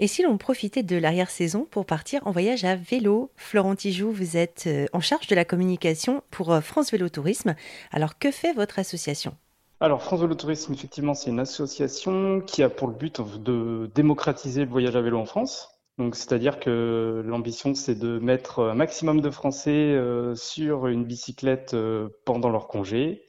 Et si l'on profitait de l'arrière-saison pour partir en voyage à vélo? Florent Tijoux, vous êtes euh, en charge de la communication pour euh, France Vélo Tourisme. Alors que fait votre association? Alors, France Vélo Tourisme, effectivement, c'est une association qui a pour le but de démocratiser le voyage à vélo en France. Donc, c'est-à-dire que l'ambition, c'est de mettre un maximum de Français euh, sur une bicyclette pendant leur congé.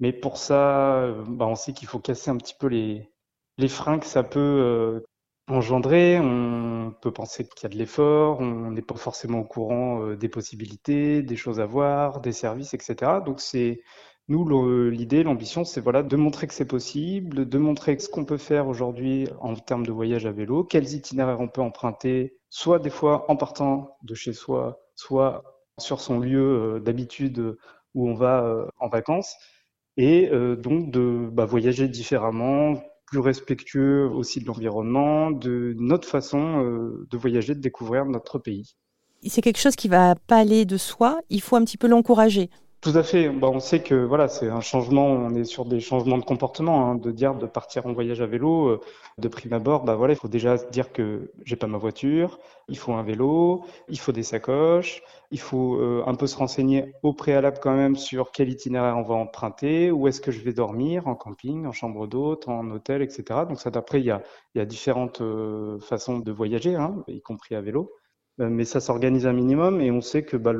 Mais pour ça, bah, on sait qu'il faut casser un petit peu les, les freins que ça peut engendrer. On peut penser qu'il y a de l'effort, on n'est pas forcément au courant euh, des possibilités, des choses à voir, des services, etc. Donc c'est nous l'idée, l'ambition, c'est voilà de montrer que c'est possible, de montrer ce qu'on peut faire aujourd'hui en termes de voyage à vélo, quels itinéraires on peut emprunter, soit des fois en partant de chez soi, soit sur son lieu euh, d'habitude où on va euh, en vacances, et donc de bah, voyager différemment, plus respectueux aussi de l'environnement, de notre façon euh, de voyager, de découvrir notre pays. C'est quelque chose qui va pas aller de soi, il faut un petit peu l'encourager. Tout à fait. Bah, on sait que voilà, c'est un changement. On est sur des changements de comportement, hein, de dire de partir en voyage à vélo. Euh, de prime abord, bah voilà, il faut déjà dire que j'ai pas ma voiture. Il faut un vélo, il faut des sacoches, il faut euh, un peu se renseigner au préalable quand même sur quel itinéraire on va emprunter, où est-ce que je vais dormir, en camping, en chambre d'hôte, en hôtel, etc. Donc ça, d'après, il y a, y a différentes euh, façons de voyager, hein, y compris à vélo. Euh, mais ça s'organise un minimum et on sait que bah,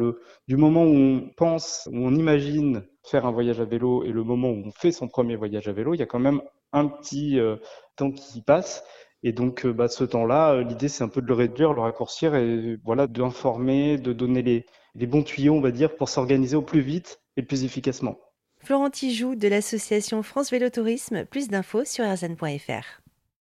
du moment où on pense, où on imagine faire un voyage à vélo et le moment où on fait son premier voyage à vélo, il y a quand même un petit euh, temps qui passe. Et donc, euh, bah, ce temps-là, l'idée, c'est un peu de le réduire, le raccourcir et voilà, d'informer, de donner les, les bons tuyaux, on va dire, pour s'organiser au plus vite et le plus efficacement. Florent Tijoux de l'association France Vélo Tourisme, plus d'infos sur rzn.fr.